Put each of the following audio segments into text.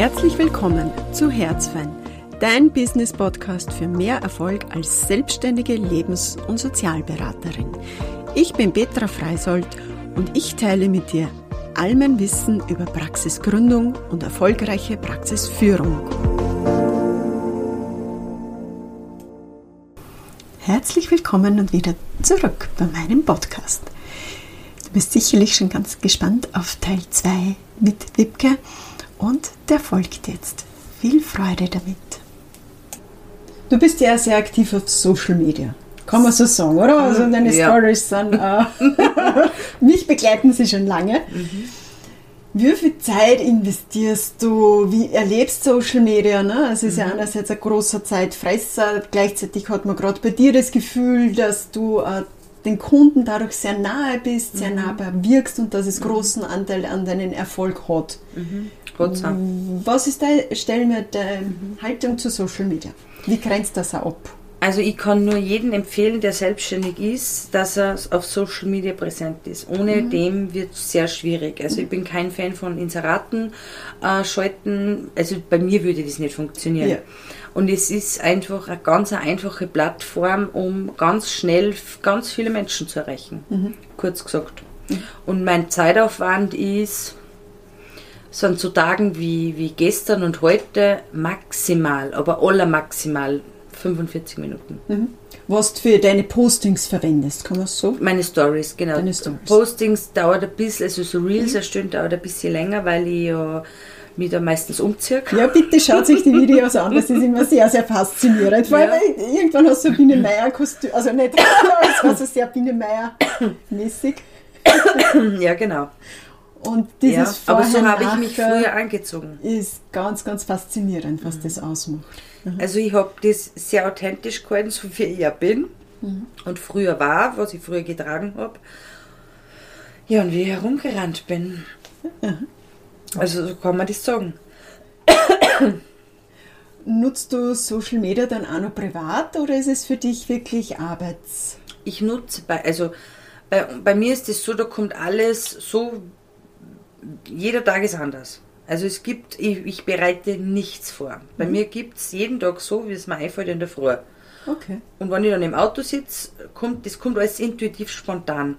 Herzlich willkommen zu Herzfein, dein Business-Podcast für mehr Erfolg als selbstständige Lebens- und Sozialberaterin. Ich bin Petra Freisold und ich teile mit dir all mein Wissen über Praxisgründung und erfolgreiche Praxisführung. Herzlich willkommen und wieder zurück bei meinem Podcast. Du bist sicherlich schon ganz gespannt auf Teil 2 mit Wipke und der folgt jetzt. Viel Freude damit. Du bist ja sehr aktiv auf Social Media. Kann man so sagen, oder? Also deine ja. Stories sind, äh, mich begleiten sie schon lange. Mhm. Wie viel Zeit investierst du? Wie erlebst Social Media? Ne? Es ist mhm. ja einerseits ein großer Zeitfresser, gleichzeitig hat man gerade bei dir das Gefühl, dass du äh, den Kunden dadurch sehr nahe bist, sehr mhm. nahbar wirkst und dass es mhm. großen Anteil an deinen Erfolg hat. Mhm. Was ist deine der mhm. Haltung zu Social Media? Wie grenzt das ab? Also ich kann nur jedem empfehlen, der selbstständig ist, dass er auf Social Media präsent ist. Ohne mhm. dem wird es sehr schwierig. Also ich bin kein Fan von Inseraten äh, schalten. Also bei mir würde das nicht funktionieren. Ja. Und es ist einfach eine ganz einfache Plattform, um ganz schnell ganz viele Menschen zu erreichen. Mhm. Kurz gesagt. Mhm. Und mein Zeitaufwand ist sind so Tagen wie, wie gestern und heute maximal, aber aller maximal 45 Minuten. Mhm. Was du für deine Postings verwendest, kann man so? Meine Stories, genau. Deine Stories. Postings dauert ein bisschen, also so Reels mhm. erstellen dauert ein bisschen länger, weil ich ja mich da meistens umziehe. Ja, bitte schaut sich die Videos an, das ist immer sehr, sehr faszinierend. Vor allem, ja. irgendwann hast du ein Biene Meier Kostüm, also nicht, also sehr Biene Meier mäßig. ja, genau. Und dieses ja, Aber so habe ich mich früher angezogen. Ist ganz, ganz faszinierend, was mhm. das ausmacht. Mhm. Also ich habe das sehr authentisch gehalten, so wie ich ja bin mhm. und früher war, was ich früher getragen habe. Ja, und wie ich herumgerannt bin. Also so kann man das sagen. Nutzt du Social Media dann auch noch privat oder ist es für dich wirklich Arbeits? Ich nutze bei, also bei, bei mir ist es so, da kommt alles so, jeder Tag ist anders. Also es gibt, ich, ich bereite nichts vor. Bei mhm. mir gibt es jeden Tag so, wie es mir einfällt in der Früh. Okay. Und wenn ich dann im Auto sitze, kommt, das kommt alles intuitiv spontan.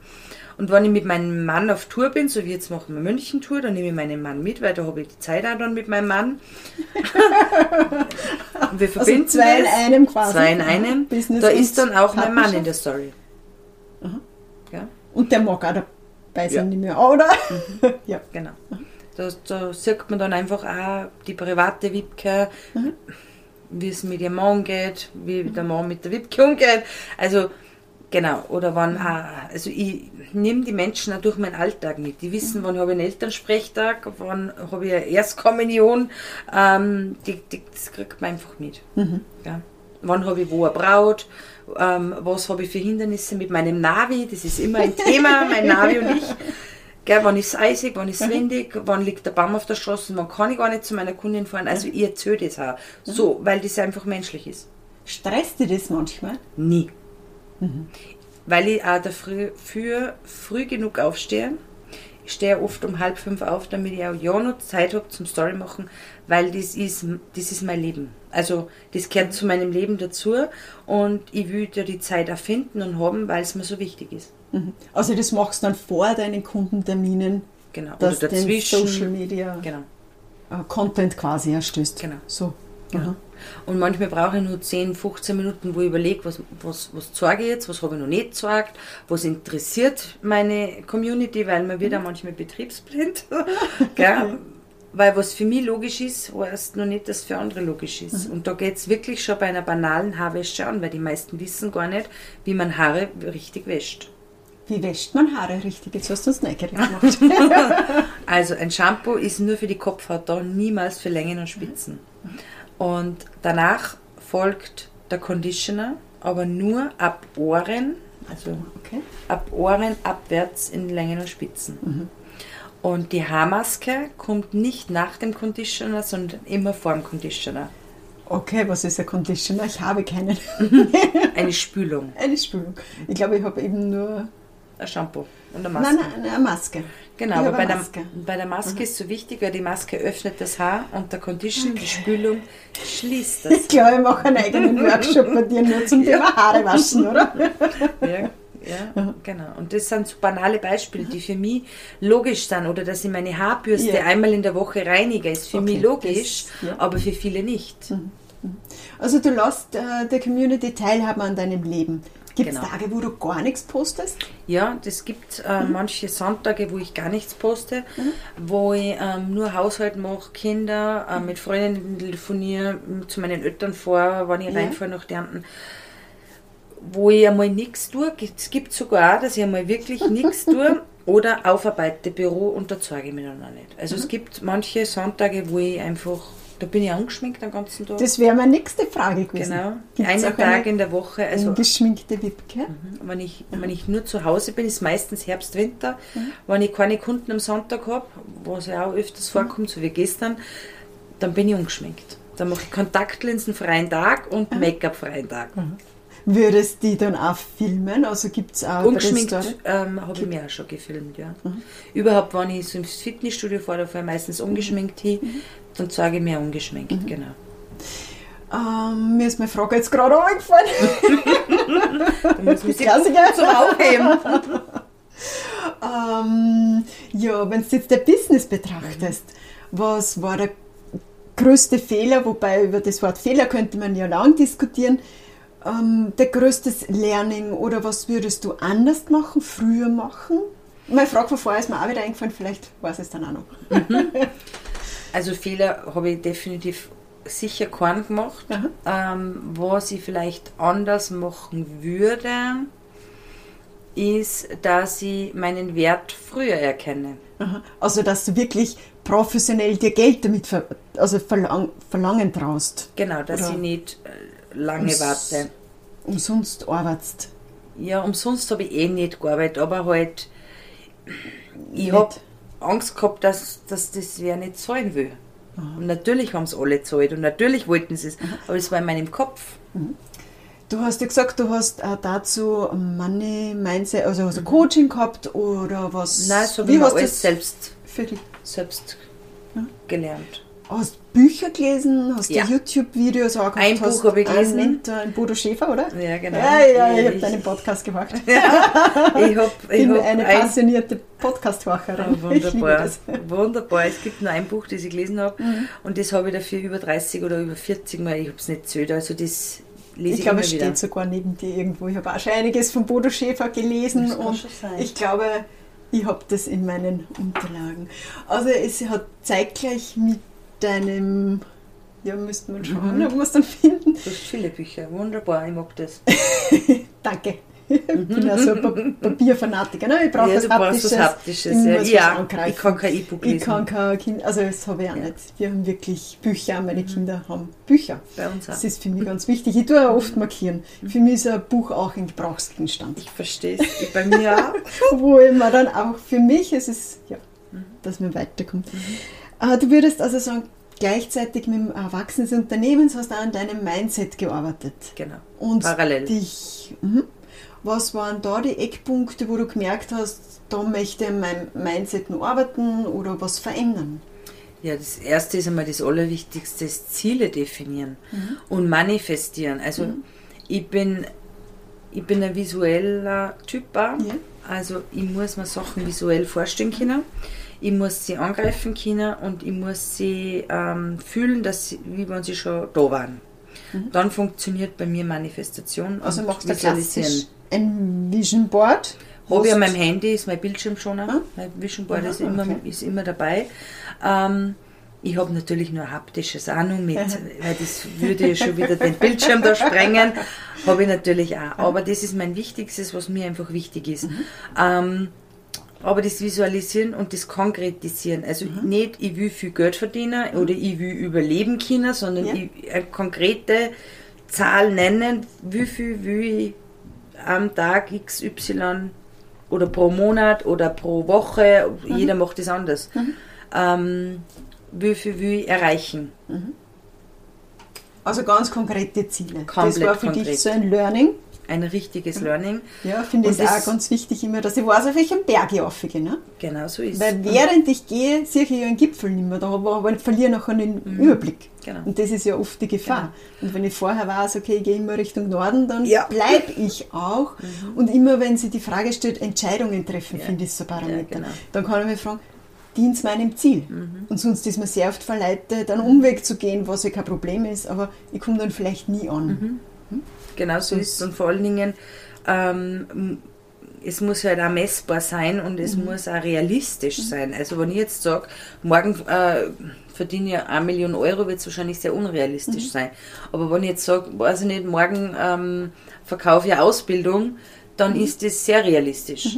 Und wenn ich mit meinem Mann auf Tour bin, so wie jetzt machen wir München-Tour, dann nehme ich meinen Mann mit, weil da habe ich die Zeit auch dann mit meinem Mann. Und wir also verbinden also zwei in einem quasi. Zwei in einem. Business da ist dann auch mein Mann in der Story. Ja. Und der mag auch sein, ja. nicht mehr, oder? Mhm. ja. Genau. Da, da sieht man dann einfach auch die private Wipke, mhm. wie es mit ihrem Mann geht, wie der Mann mit der Wipke umgeht. Also, genau. Oder wann mhm. auch, also ich nehme die Menschen auch durch meinen Alltag mit. Die wissen, mhm. wann habe ich einen Elternsprechtag, wann habe ich eine Erstkommunion. Ähm, die, die, das kriegt man einfach mit. Mhm. Ja. Wann habe ich wo eine Braut? Ähm, was habe ich für Hindernisse mit meinem Navi? Das ist immer ein Thema, mein Navi und ich. Gell, wann ist es eisig, wann ist es mhm. windig, wann liegt der Baum auf der Straße, wann kann ich gar nicht zu meiner Kundin fahren. Also ich erzähle das auch. Mhm. So, weil das einfach menschlich ist. Stresst dir das manchmal? Nie. Mhm. Weil ich auch dafür früh, früh genug aufstehe. Ich stehe oft um halb fünf auf, damit ich auch ja noch Zeit habe zum Story machen, weil das ist, das ist mein Leben. Also das gehört zu meinem Leben dazu und ich will ja die Zeit erfinden und haben, weil es mir so wichtig ist. Mhm. Also das machst du dann vor deinen Kundenterminen, genau. dass du den Social Media genau. Content quasi erstößt. Genau. So. Genau. Und manchmal brauche ich nur 10, 15 Minuten, wo ich überlege, was, was, was zeige ich jetzt, was habe ich noch nicht gezeigt, was interessiert meine Community, weil man wird mhm. auch manchmal betriebsblind. Gell? Weil was für mich logisch ist, heißt noch nicht, dass für andere logisch ist. Mhm. Und da geht es wirklich schon bei einer banalen Haarwäsche an, weil die meisten wissen gar nicht, wie man Haare richtig wäscht. Wie wäscht man Haare richtig? Jetzt hast du uns neugierig gemacht. also ein Shampoo ist nur für die Kopfhaut da, niemals für Längen und Spitzen. Und danach folgt der Conditioner, aber nur ab Ohren, also okay. ab Ohren abwärts in Längen und Spitzen. Mhm. Und die Haarmaske kommt nicht nach dem Conditioner, sondern immer vor dem Conditioner. Okay, was ist ein Conditioner? Ich habe keinen. eine Spülung. Eine Spülung. Ich glaube, ich habe eben nur ein Shampoo und eine Maske. Nein, nein, eine Maske. Genau, aber bei der, Maske. Mhm. bei der Maske ist so wichtig, weil die Maske öffnet das Haar und der Condition, die Spülung, schließt das. Ich glaube, ich mache einen eigenen Workshop bei dir nur zum Thema Haare waschen, oder? Ja, ja, genau. Und das sind so banale Beispiele, die für mich logisch sind. Oder dass ich meine Haarbürste Ja. einmal in der Woche reinige, ist für Okay, mich logisch, das- ja. aber für viele nicht. Also du lässt äh, der Community teilhaben an deinem Leben. Gibt es Genau. Tage, wo du gar nichts postest? Ja, das gibt äh, Mhm. manche Sonntage, wo ich gar nichts poste, wo ich ähm, nur Haushalt mache, Kinder, äh, mit Freundinnen telefoniere, zu meinen Eltern vor, wenn ich Ja. reinfahre nach Dernten, wo ich einmal nichts tue. Es gibt sogar auch, dass ich einmal wirklich nichts tue oder aufarbeite Büro und da zeige ich mich dann auch nicht. Also Mhm. es gibt manche Sonntage, wo ich einfach, da bin ich angeschminkt den ganzen Tag. Das wäre meine nächste Frage gewesen. genau. Gibt's Einen Tag in der Woche. Also ungeschminkte Wipke? Mhm. Wenn ich, wenn ich nur zu Hause bin, ist meistens Herbst, Winter. Wenn ich keine Kunden am Sonntag habe, was ja auch öfters vorkommt, so wie gestern, dann bin ich ungeschminkt. Dann mache ich Kontaktlinsen freien Tag und Make-up freien Tag. Würdest die dann auch filmen? Also gibt es auch Ungeschminkt der ähm, habe ich mir auch schon gefilmt, ja. Überhaupt, wenn ich so ins Fitnessstudio fahre, da fahre ich meistens ungeschminkt hin, dann zeige ich mir ungeschminkt, genau. Ähm, mir ist meine Frage jetzt gerade eingefallen. Da muss sich Klassiker. zum Aufheben. Ähm, ja, wenn du jetzt dein Business betrachtest, was war der größte Fehler, wobei über das Wort Fehler könnte man ja lang diskutieren, ähm, der größte Learning oder was würdest du anders machen, früher machen? Meine Frage von vorher ist mir auch wieder eingefallen, vielleicht weiß es dann auch noch. Also Fehler habe ich definitiv sicher keinen gemacht. Ähm, was ich vielleicht anders machen würde, ist, dass ich meinen Wert früher erkenne. Aha. Also, dass du wirklich professionell dir Geld damit ver also verlang verlangen traust, Genau, dass Oder- ich nicht äh, lange Ums- warte. umsonst arbeitest. Ja, umsonst habe ich eh nicht gearbeitet, aber halt, ich habe Angst gehabt, dass, dass das wer nicht zahlen will. Und natürlich haben es alle gezahlt und natürlich wollten sie es, aber es war in meinem Kopf. Du hast ja gesagt, du hast auch dazu Money Mindset, also hast du Coaching gehabt oder was? Mhm. Nein, so Wie hast du das selbst, für dich? selbst gelernt. Hast Bücher gelesen, hast Ja. du YouTube-Videos auch gehabt? Ein Buch habe ich gelesen. Mentor, ein Bodo Schäfer, oder? Ja, genau. Ja, ja, ich habe Ich- deinen Podcast gemacht. Ich habe Ich bin hab eine ein, passionierte Podcast-Wacherin. Oh, wunderbar. Wunderbar. Es gibt nur ein Buch, das ich gelesen habe Mhm. und das habe ich dafür über 30 oder über 40 Mal, ich habe es nicht zählt, also das lese ich, Ich glaube, es wieder. steht sogar neben dir irgendwo. Ich habe auch schon einiges von Bodo Schäfer gelesen Das kann und schon sein. ich glaube, ich habe das in meinen Unterlagen. Also es hat zeitgleich mit deinem, ja müsste man schauen, Mhm. ob wir es dann finden. Du hast viele Bücher, wunderbar, ich mag das. Danke. Ich bin ja so ein Pa- Papierfanatiker. Ne? Ich brauche ja, was Haptisches. Haptisches. Ja, ja ich kann kein E-Book lesen. Ich kann kein Kind, also das habe ich auch Ja. nicht. Wir haben wirklich Bücher, meine Kinder haben Bücher. Bei uns auch. Das ist für mich ganz wichtig. Ich tue auch oft markieren. Für mich ist ein Buch auch ein Gebrauchsgegenstand. Ich verstehe es. Bei mir auch. Wo immer dann auch für mich ist es, ja, dass man weiterkommt. Äh, Du würdest also sagen, gleichzeitig mit dem Erwachsenen des Unternehmens hast du auch an deinem Mindset gearbeitet. Genau. Und Parallel. dich, mhm. was waren da die Eckpunkte, wo du gemerkt hast, da möchte ich an meinem Mindset noch arbeiten oder was verändern? Ja, das erste ist einmal das Allerwichtigste, ist Ziele definieren und manifestieren. Also ich bin ich bin ein visueller Typ. Ja. Also ich muss mir Sachen visuell vorstellen können. Ich muss sie angreifen können und ich muss sie ähm, fühlen, dass sie, wie wenn sie schon da waren. Dann funktioniert bei mir Manifestation Also machst du klassisch ein Vision Board. habe ich an meinem Handy, ist mein Bildschirmschoner. Ah. Mein Vision Board Aha, ist, immer, okay. ist immer dabei. Ähm, ich habe natürlich nur haptisches auch noch mit, weil das würde schon wieder den Bildschirm da sprengen. Habe ich natürlich auch. Aber das ist mein Wichtigstes, was mir einfach wichtig ist. Mhm. Ähm, aber das Visualisieren und das Konkretisieren. Also Mhm. nicht, ich will viel Geld verdienen oder ich will überleben können, sondern Ja. ich, eine konkrete Zahl nennen, wie viel will ich am Tag XY oder pro Monat oder pro Woche, Mhm. jeder macht das anders. Ähm, wie viel will ich erreichen? Also ganz konkrete Ziele. das Komplett war für konkret. dich so ein Learning. Ein richtiges Learning. Ja, finde ich auch ganz wichtig immer, dass ich weiß, auf welchem Berg ich raufgehe. Ne? Genau so ist Weil während ich gehe, sehe ich ja einen Gipfel nicht mehr, da aber, aber ich verliere nachher den Überblick. Genau. Und das ist ja oft die Gefahr. Und wenn ich vorher weiß, okay, ich gehe immer Richtung Norden, dann Ja. bleibe ich auch. Und immer wenn sie die Frage stellt, Entscheidungen treffen, Ja. finde ich so Parameter. Ja, genau. Dann kann ich mich fragen, dient es meinem Ziel? Und sonst ist man sehr oft verleitet, einen Umweg zu gehen, was ja kein Problem ist, aber ich komme dann vielleicht nie an. Genau so ist es. Und vor allen Dingen, ähm, es muss halt auch messbar sein und es muss auch realistisch sein. Also wenn ich jetzt sage, morgen äh, verdiene ich eine Million Euro, wird es wahrscheinlich sehr unrealistisch sein. Aber wenn ich jetzt sage, weiß ich nicht, morgen ähm, verkaufe ich eine Ausbildung, dann ist das sehr realistisch.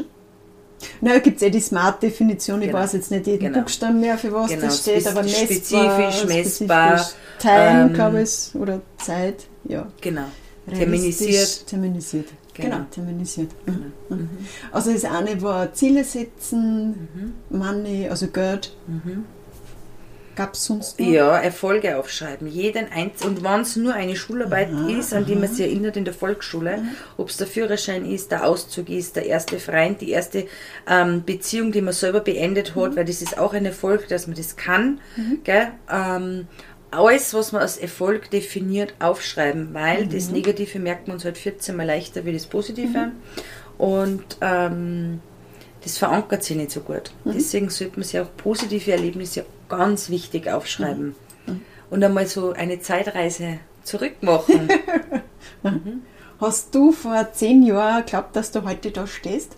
Na, gibt es eh die Smart-Definition, ich Genau. weiß jetzt nicht jeden Genau. Buchstaben mehr, für was Genau, das steht, aber messbar, spezifisch, messbar, spezifisch. Time, ähm, glaube ich, oder Zeit, ja. Genau. Terminisiert. Terminisiert. Genau, Genau. terminisiert. Mhm. Mhm. Also das eine war Ziele setzen, Money, also Geld. Gab es sonst noch? Ja, Erfolge aufschreiben. Jeden Einz und wenn es nur eine Schularbeit Aha, ist, an die man sich erinnert in der Volksschule, ob es der Führerschein ist, der Auszug ist, der erste Freund, die erste ähm, Beziehung, die man selber beendet hat, weil das ist auch ein Erfolg, dass man das kann. Gell? Ähm, alles, was man als Erfolg definiert, aufschreiben, weil das Negative merkt man uns halt 14 Mal leichter wie das Positive. Und ähm, das verankert sich nicht so gut. Deswegen sollte man sich auch positive Erlebnisse ganz wichtig aufschreiben. Und einmal so eine Zeitreise zurück machen. Hast du vor zehn Jahren geglaubt, dass du heute da stehst?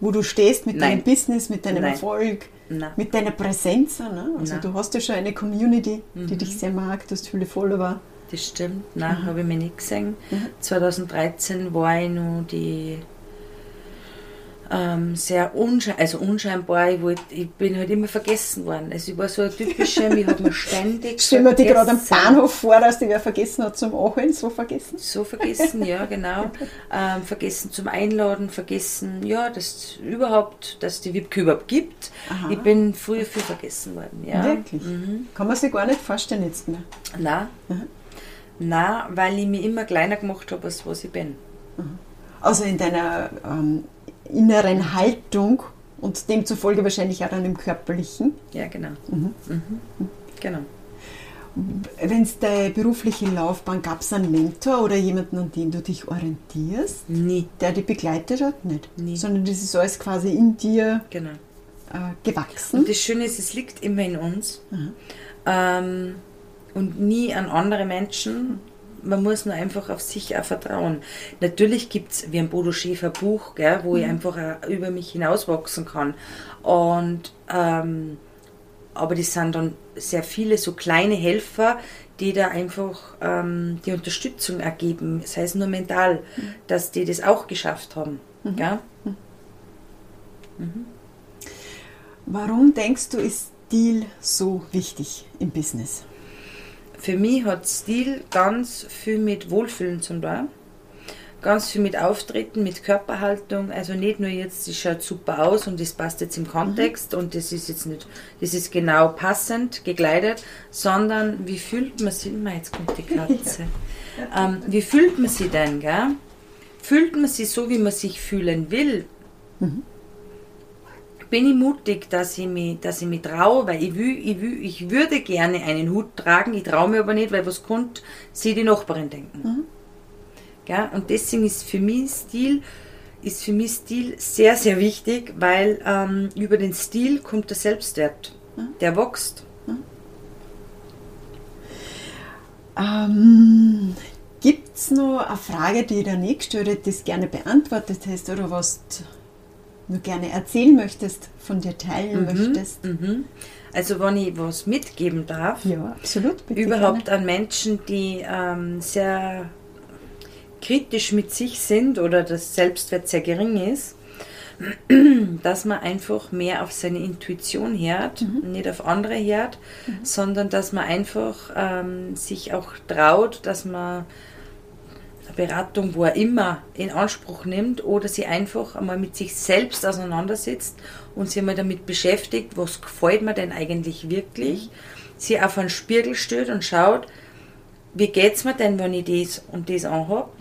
Wo du stehst mit Nein. deinem Business, mit deinem Nein. Erfolg, Nein. mit deiner Präsenz. Ne? Also Nein. du hast ja schon eine Community, Mhm. die dich sehr mag, du hast viele Follower. Das stimmt. Nein, habe ich mir nicht gesehen. 2013 war ich noch die ähm, sehr unsche also unscheinbar. Ich, wollt, ich bin halt immer vergessen worden. Also ich war so eine typische, mich hat man ständig Stell mir die gerade am. Bahnhof vor, dass die wer vergessen hat zum Anholen, so vergessen. So vergessen, ja, genau. Ähm, vergessen zum Einladen, vergessen, ja, dass überhaupt, dass die Wipke überhaupt gibt. Aha. Ich bin früher viel vergessen worden, ja. Wirklich? Kann man sich gar nicht vorstellen jetzt mehr. Nein. Nein, weil ich mich immer kleiner gemacht habe, als was ich bin. Also in deiner ähm, inneren Haltung und demzufolge wahrscheinlich auch im körperlichen. Ja, genau. Mhm. Genau. Wenn es deine berufliche Laufbahn gab es einen Mentor oder jemanden, an dem du dich orientierst, Nie. der dich begleitet hat? Nicht. Nie. Sondern das ist alles quasi in dir Genau. äh, gewachsen. Und das Schöne ist, es liegt immer in uns. Ähm, und nie an andere Menschen. Man muss nur einfach auf sich auch vertrauen. Natürlich gibt es, wie ein Bodo Schäfer Buch, gell, wo ich einfach über mich hinauswachsen kann. Und ähm, aber das sind dann sehr viele so kleine Helfer, die da einfach ähm, die Unterstützung ergeben, sei es nur mental, dass die das auch geschafft haben. Gell? Warum denkst du, ist Stil so wichtig im Business? Für mich hat Stil ganz viel mit Wohlfühlen zu tun. Ganz viel mit Auftreten, mit Körperhaltung. Also nicht nur jetzt, das schaut super aus und das passt jetzt im Kontext und das ist jetzt nicht, das ist genau passend gekleidet, sondern wie fühlt man sich, Mei, jetzt kommt die Katze. Ähm, wie fühlt man sich denn, gell? Fühlt man sich so, wie man sich fühlen will? Bin ich mutig, dass ich mich, dass ich mich traue, weil ich will, ich will, ich würde gerne einen Hut tragen, ich traue mir aber nicht, weil was könnte sie die Nachbarin denken. Gell? Und deswegen ist für mich Stil, ist für mich Stil sehr, sehr wichtig, weil ähm, über den Stil kommt der Selbstwert. Der wächst. Ähm, Gibt es noch eine Frage, die ich dir nicht gestellt hätte, die gerne beantwortet hast oder was nur gerne erzählen möchtest, von dir teilen möchtest? Mhm. Also wenn ich was mitgeben darf, Ja, absolut. Überhaupt an Menschen, die ähm, sehr kritisch mit sich sind oder das Selbstwert sehr gering ist, dass man einfach mehr auf seine Intuition hört, nicht auf andere hört, sondern dass man einfach ähm, sich auch traut, dass man Beratung, wo er immer in Anspruch nimmt oder sie einfach einmal mit sich selbst auseinandersetzt und sich mal damit beschäftigt, was gefällt mir denn eigentlich wirklich, sie auf einen Spiegel stellt und schaut, wie geht's mir denn, wenn ich das und das anhab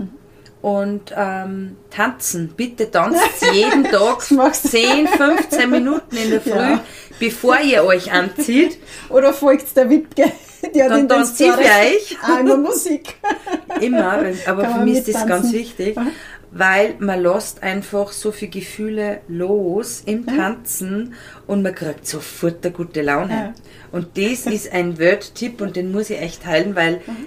Und ähm, tanzen, bitte tanzt jeden Tag Das machst du. 10, 15 Minuten in der Früh, Ja. bevor ihr euch anzieht. Oder folgt der Wittke? Die hat Dann tanzt sie auch immer Musik. Immer, aber Kann für mich ist das ganz wichtig, weil man lässt einfach so viele Gefühle los im. Tanzen und man kriegt sofort eine gute Laune. Ja. Und das ist ein Word-Tipp und den muss ich echt teilen, weil Mhm.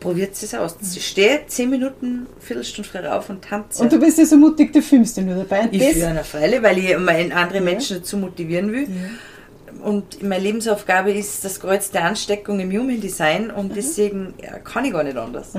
Probiert es aus. Steh 10 Minuten, Viertelstunde früh auf und tanze. Und du bist ja so mutig, du filmst dich nur dabei. Und ich führe eine Freilich, weil ich meine, andere Menschen dazu motivieren will. Und meine Lebensaufgabe ist das Kreuz der Ansteckung im Human Design Mhm. und deswegen ja, kann ich gar nicht anders.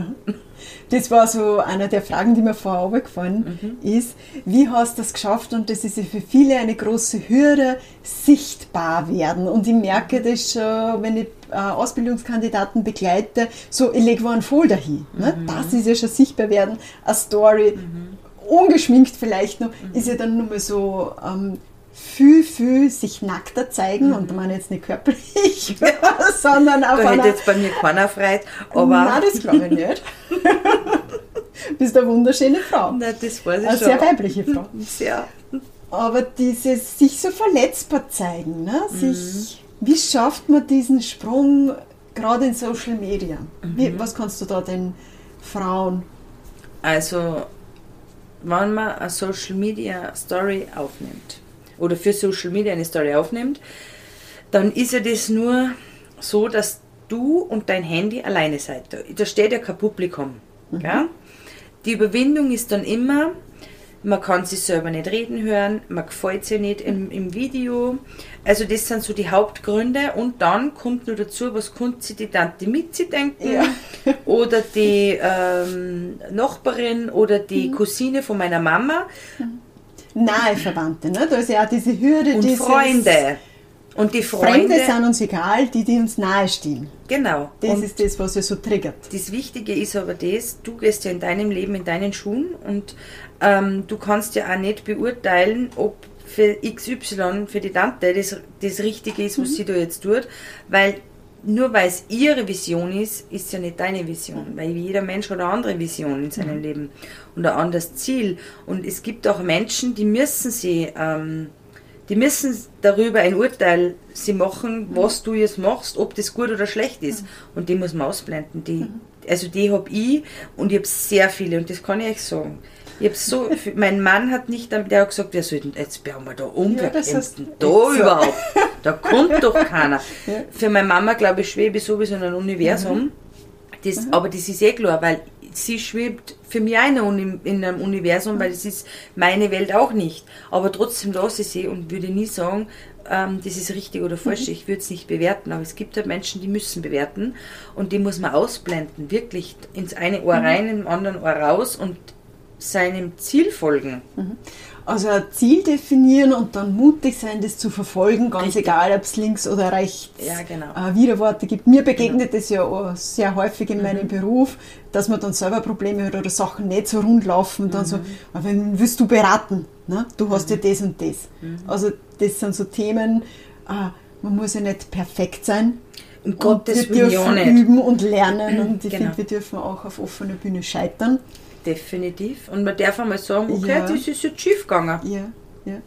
Das war so eine der Fragen, die mir vorher aufgefallen Mhm. ist. Wie hast du das geschafft? Und das ist ja für viele eine große Hürde, sichtbar werden. Und ich merke Mhm. das schon, wenn ich äh, Ausbildungskandidaten begleite, so, ich lege einen Folder hin. Ne? Mhm. Das ist ja schon sichtbar werden. Eine Story, ungeschminkt vielleicht noch, ist ja dann nur mal so ähm, viel, viel sich nackter zeigen. Und ich meine jetzt nicht körperlich, sondern auf Da hätte jetzt bei mir keiner freit, aber Nein, das glaube ich nicht. bist eine wunderschöne Frau. Nein, das weiß ich Eine schon. sehr weibliche Frau. Sehr. Aber dieses sich so verletzbar zeigen, ne? sich, wie schafft man diesen Sprung gerade in Social Media? Wie, was kannst du da den Frauen? Also, wenn man eine Social Media Story aufnimmt oder für Social Media eine Story aufnimmt, dann ist ja das nur so, dass du und dein Handy alleine seid. Da, steht ja kein Publikum. Gell? Die Überwindung ist dann immer, man kann sich selber nicht reden hören, man gefällt sich nicht im, im Video. Also das sind so die Hauptgründe und dann kommt nur dazu, was konnte sich die Tante Mitzi denken Ja. oder die ähm, Nachbarin oder die Mhm. Cousine von meiner Mama Nahe Verwandte, ne? da ist ja auch diese Hürde, und dieses Freunde. Und die Fremde Freunde, sind uns egal, die, die uns nahestehen. genau. Das und ist das, was ja so triggert. Das Wichtige ist aber das, du gehst ja in deinem Leben in deinen Schuhen und ähm, du kannst ja auch nicht beurteilen, ob für XY, für die Tante, das, das Richtige ist, was sie da jetzt tut, weil nur weil es ihre Vision ist, ist ja nicht deine Vision, weil jeder Mensch hat eine andere Vision in seinem Leben und ein anderes Ziel. Und es gibt auch Menschen, die müssen sie ähm, die müssen darüber ein Urteil sie machen, was du jetzt machst, ob das gut oder schlecht ist. Und die muss man ausblenden. Die, also die habe ich und ich habe sehr viele und das kann ich euch sagen. Ich so, viel- mein Mann hat nicht, der hat gesagt, wir sollten, jetzt werden wir da um, Ja, das du da so. überhaupt? Da kommt doch keiner. Ja. Für meine Mama, glaube ich, schwebe ich sowieso in einem Universum. Das, Aber das ist eh klar, weil sie schwebt für mich auch in einem Uni- in einem Universum, weil das ist meine Welt auch nicht. Aber trotzdem lasse ich sie und würde nie sagen, ähm, das ist richtig oder falsch. Ich würde es nicht bewerten, aber es gibt halt Menschen, die müssen bewerten und die muss man ausblenden, wirklich ins eine Ohr rein, im anderen Ohr raus und seinem Ziel folgen. Also ein Ziel definieren und dann mutig sein, das zu verfolgen, ganz Richtig. egal, ob es links oder rechts Ja, genau. äh, Widerworte gibt. Mir begegnet das ja auch sehr häufig in meinem Beruf, dass man dann selber Probleme hat oder Sachen nicht so rund laufen. Dann so, aber wen willst du beraten? Ne? Du hast ja das und das. Also das sind so Themen, äh, man muss ja nicht perfekt sein. Um Und Gottes wir Willen ja dürfen üben und lernen und ich Genau. finde, wir dürfen auch auf offener Bühne scheitern. Definitiv. Und man darf einmal sagen, okay, Ja. das ist jetzt schief gegangen. Ja, ja.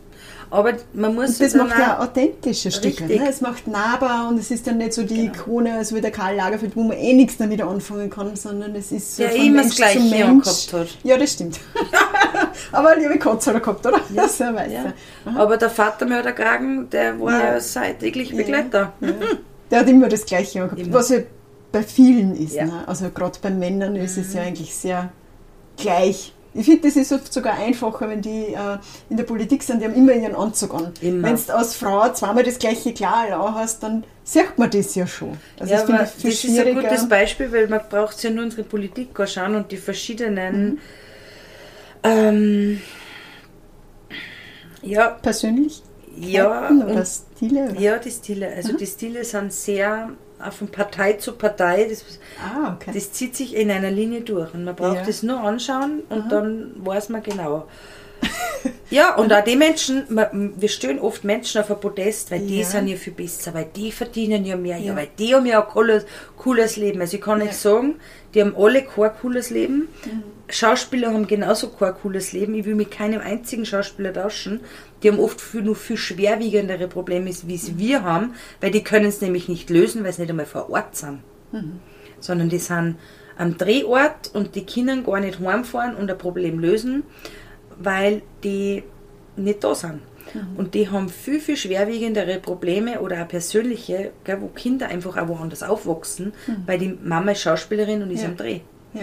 Aber man muss Und das macht ja auch- authentisch ein Stück. Richtig. Ne? Es macht nahbar und es ist dann nicht so die Genau. Ikone, so wie der Karl Lagerfeld, wo man eh nichts damit anfangen kann, sondern es ist so Der von immer Mensch das Gleiche zu Mensch. angehabt hat. Ja, das stimmt. Aber liebe Katze hat er gehabt, oder? Ja, so weiß Ja. er. Aber der Vater mit der war Ja. ja. sein täglich Begleiter. Ja. Der hat immer das Gleiche Immer. was ja bei vielen ist. Ja. Ne? Also gerade bei Männern ist es ja eigentlich sehr gleich. Ich finde, das ist oft sogar einfacher, wenn die äh, in der Politik sind, die haben immer ihren Anzug an. Wenn du als Frau zweimal das gleiche Kleid hast, dann sieht man das ja schon. Also ja, das aber das ist ein gutes Beispiel, weil man braucht ja nur unsere Politik anschauen und die verschiedenen Mhm. ähm, ja, Persönlich? ja, oder und, Stile? Oder? ja, die Stile. Also Mhm. die Stile sind sehr von Partei zu Partei. Das, Ah, okay. das zieht sich in einer Linie durch und man braucht Ja. es nur anschauen und Aha. dann weiß man genau. Ja, und auch die Menschen, wir stellen oft Menschen auf ein Podest, weil die Ja. sind ja viel besser, weil die verdienen ja mehr, ja, Ja. weil die haben ja ein cooles, cooles Leben. Also ich kann Ja. euch sagen, die haben alle kein cooles Leben. Mhm. Schauspieler haben genauso kein cooles Leben. Ich will mit keinem einzigen Schauspieler tauschen. Die haben oft viel, noch viel schwerwiegendere Probleme, wie es wir haben, weil die können es nämlich nicht lösen, weil sie nicht einmal vor Ort sind. Sondern die sind am Drehort und die können gar nicht heimfahren und ein Problem lösen, weil die nicht da sind. Und die haben viel, viel schwerwiegendere Probleme oder auch persönliche, gell, wo Kinder einfach auch woanders aufwachsen, weil die Mama ist Schauspielerin und ist Ja. am Dreh. Ja.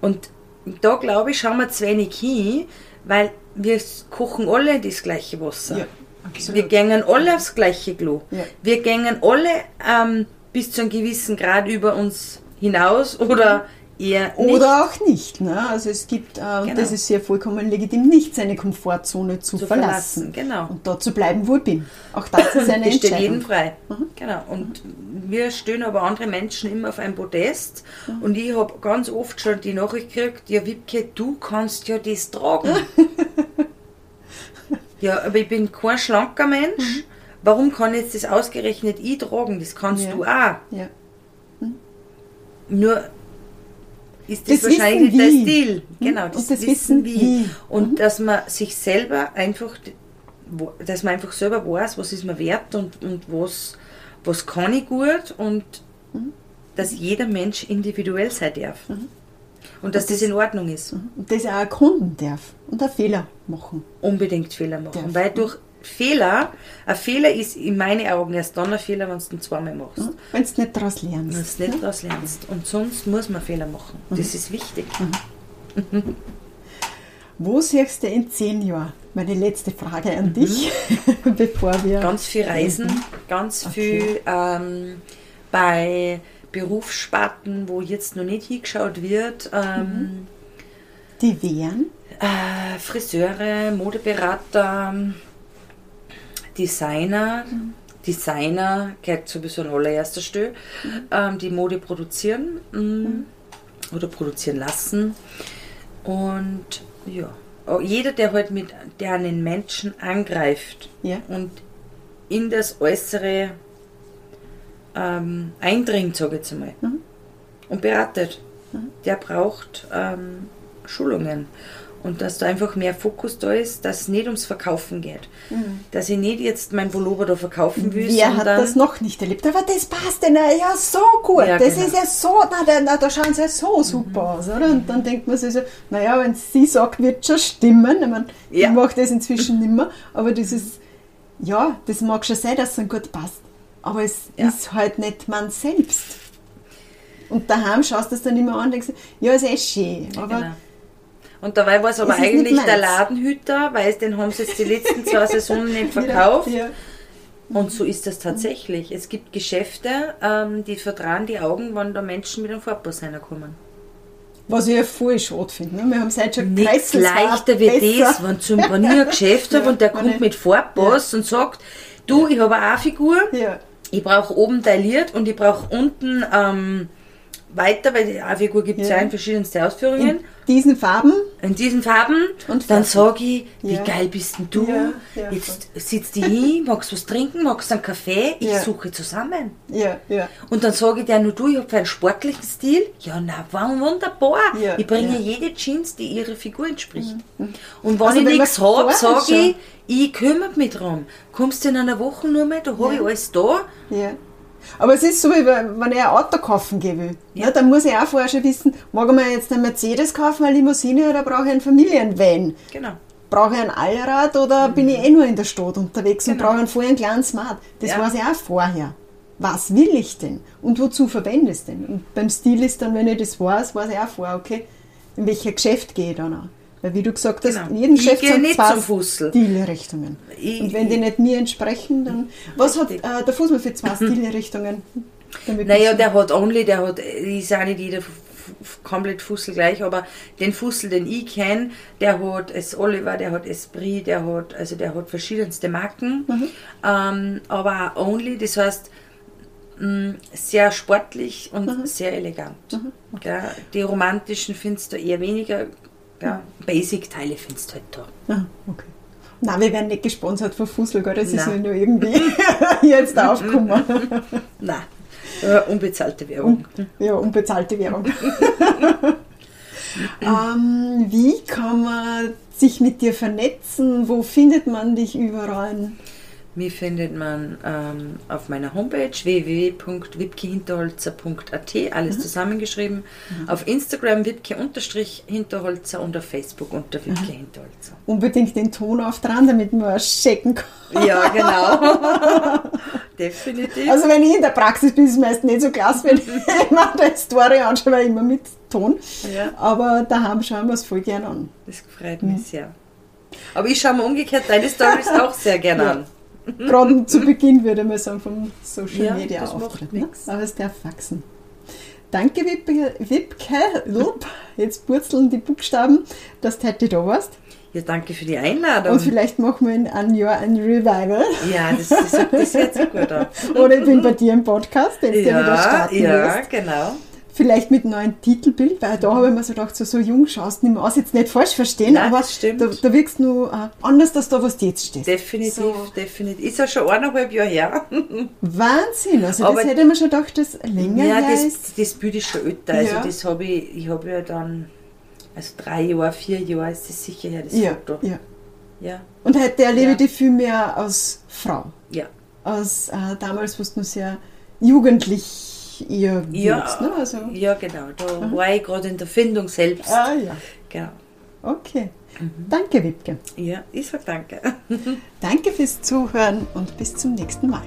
Und da glaube ich, schauen wir zu wenig hin, weil wir kochen alle das gleiche Wasser. Ja, wir gängen alle aufs gleiche Klo. Ja. Wir gängen alle ähm, bis zu einem gewissen Grad über uns hinaus oder eher nicht. Oder auch nicht. Ne? Also es gibt, äh, Genau. das ist ja vollkommen legitim, nicht seine Komfortzone zu, Zu verlassen. verlassen, genau. Und da zu bleiben, wo ich bin. Auch das ist eine Das steht Entscheidung. jedem frei. Genau. Und wir stehen aber andere Menschen immer auf ein Podest. Und ich habe ganz oft schon die Nachricht gekriegt, ja Wiebke, du kannst ja das tragen. ja, aber ich bin kein schlanker Mensch. Warum kann jetzt das ausgerechnet ich tragen? Das kannst Ja. du auch. Ja. Nur ist das, Das wahrscheinlich der. Stil. Hm? Genau, Und das, das Wissen wie. wie. Und dass man sich selber einfach, dass man einfach selber weiß, was ist mir wert und, und was, was kann ich gut und Mhm. dass jeder Mensch individuell sein darf. Und dass das, in Ordnung ist. Und das auch erkunden darf und auch Fehler machen. Unbedingt Fehler machen. Darf. Weil durch Fehler, ein Fehler ist in meinen Augen erst dann ein Fehler, wenn du ihn zweimal machst. Wenn du nicht daraus lernst. Wenn du es nicht daraus lernst. Und sonst muss man Fehler machen. Mhm. Das ist wichtig. Wo siehst du in zehn Jahren? Meine letzte Frage an dich, bevor wir. Mhm. Ganz viel Reisen, ganz viel ähm, bei Berufssparten, wo jetzt noch nicht hingeschaut wird. Ähm, Die wären. äh, Friseure, Modeberater, Designer. Designer gehört sowieso an allererster Stelle, ähm, die Mode produzieren mm, oder produzieren lassen. Und ja, oh, jeder, der halt mit der einen Menschen angreift, Ja. und in das Äußere ähm, eindringt, sage ich jetzt einmal, Mhm. und beratet, der braucht ähm, Schulungen. Und dass da einfach mehr Fokus da ist, dass es nicht ums Verkaufen geht. Dass ich nicht jetzt mein Pullover da verkaufen will, Mhm. Wer hat das noch nicht erlebt? Aber das passt denn ja so gut. Ja, das genau. ist ja so, na, da, na, da schauen sie ja so super aus, oder? Und dann denkt man sich so, naja, wenn sie sagt, wird schon stimmen. Ich, mein, Ja. ich mache das inzwischen nicht mehr, aber das ist, ja, das mag schon sein, dass es dann gut passt. Aber es Ja. ist halt nicht man selbst. Und daheim schaust du es dann immer an und denkst, ja, ist eh schön. Aber Genau. Und dabei war es aber eigentlich der. Ladenhüter, weil es- den haben sie jetzt die letzten zwei Saisonen nicht verkauft. Ja, ja. Und so ist das tatsächlich. Es gibt Geschäfte, ähm, die vertrauen die Augen, wenn da Menschen mit einem Farbpass reinkommen. Was ich ja voll schade finde. Ne? Wir haben seit schon Nichts leichter wie das, wenn, zum, wenn ich ein Geschäft habe Ja, und der kommt mit Farbpass und sagt, du, ich habe eine Figur, Ja. ich brauche oben tailliert und ich brauche unten ähm, weiter, weil die A-Figur gibt es ja. Ja. in verschiedenste Ausführungen. In diesen Farben in diesen Farben Und dann sage ich, wie Ja. geil bist denn du? Ja, Jetzt sitzt die hin, magst was trinken, magst einen Kaffee, ich suche zusammen. Ja, ja. Und dann sage ich dir nur, du, ich habe einen sportlichen Stil. Ja, na, war wunderbar. Ich bringe jede Jeans, die ihrer Figur entspricht. Und wenn Also ich nichts habe, sage ich, ich kümmere mich drum. Kommst du in einer Woche nur mal, da habe ich alles da. Ja. Aber es ist so, wie wenn ich ein Auto kaufen gehen will. Ja. Ja. dann muss ich auch vorher schon wissen, mag ich mir jetzt einen Mercedes kaufen, eine Limousine oder brauche ich einen Familienvan? Genau. Brauche ich ein Allrad oder bin ich eh nur in der Stadt unterwegs und Genau. brauche einen vorher einen kleinen Smart? Das Ja. weiß ich auch vorher. Was will ich denn? Und wozu verwende ich es denn? Und beim Stil ist dann, wenn ich das weiß, weiß ich auch vorher, okay, in welches Geschäft gehe ich dann auch. Weil wie du gesagt hast, Genau. Ich Geschäft sind nicht zwei. Stilrichtungen. Ich- Und wenn die nicht mir entsprechen, dann... Was hat äh, der Fußball für zwei Stilrichtungen? Naja, der hat Only, der hat, ist auch nicht jeder komplett Fussel gleich, aber den Fussel, den ich kenne, der hat es Oliver, der hat Esprit, der hat, also der hat verschiedenste Marken, ähm, aber Only, das heißt, mh, sehr sportlich und sehr elegant. Gell? Die romantischen findest du eher weniger, Gell? Basic-Teile findest du halt da. Ah, okay. Nein, wir werden nicht gesponsert von Fussel, gell? das ist ja Nein. nur irgendwie jetzt aufgekommen. Nein, äh, unbezahlte Werbung. Ja, unbezahlte Werbung. ähm, wie kann man sich mit dir vernetzen? Wo findet man dich überall? Mich findet man ähm, auf meiner Homepage www.wipkehinterholzer.at, alles zusammengeschrieben. Auf Instagram wipke-hinterholzer und auf Facebook unter Wipke Hinterholzer. Unbedingt den Ton auftragen, damit man checken kann. Ja, genau. Definitiv. Also wenn ich in der Praxis bin, ist es meist nicht so klasse, wenn ich mir die Story anschaue, weil immer mit Ton. Ja. Aber daheim schauen wir es voll gerne an. das freut mich sehr. Aber ich schaue mir umgekehrt deine Stories auch sehr gerne Ja. an. Gerade zu Beginn würde man sagen, vom Social Ja, Media Auftritt. Ne? Aber es darf wachsen. Danke, Wipke, Lup. jetzt purzeln die Buchstaben, dass du heute da warst. Ja, danke für die Einladung. Und vielleicht machen wir in einem Jahr ein Revival. ja, das, das, das hört sich gut an. Oder ich bin bei dir im Podcast, den du ja wieder Ja, starten ja, wirst. genau. Vielleicht mit neuen Titelbild, weil da habe ich mir so gedacht, so, so jung schaust du nicht mehr aus. Jetzt nicht falsch verstehen, Nein, aber da, da wirkst du nur äh, anders, als da, was du jetzt stehst. Definitiv, So. definitiv. Ist ja schon eineinhalb Jahre her. Wahnsinn, also Aber- das hätte man schon gedacht, dass länger ja, her das, ist. das Bild ist schon älter. Also Ja. das habe ich, ich habe ja dann, also drei Jahre, vier Jahre ist das sicher her, das Ja, Foto. ja. Ja, Und heute erlebe Ja. ich dich viel mehr als Frau. ja. Als äh, damals, wo du noch sehr jugendlich eher Ja, wirkst, ne? Also, ja genau. Da war ich gerade in der Findung selbst. ah ja, Genau. okay. Danke, Wipke. Ja, ich sag danke. Danke fürs Zuhören und bis zum nächsten Mal.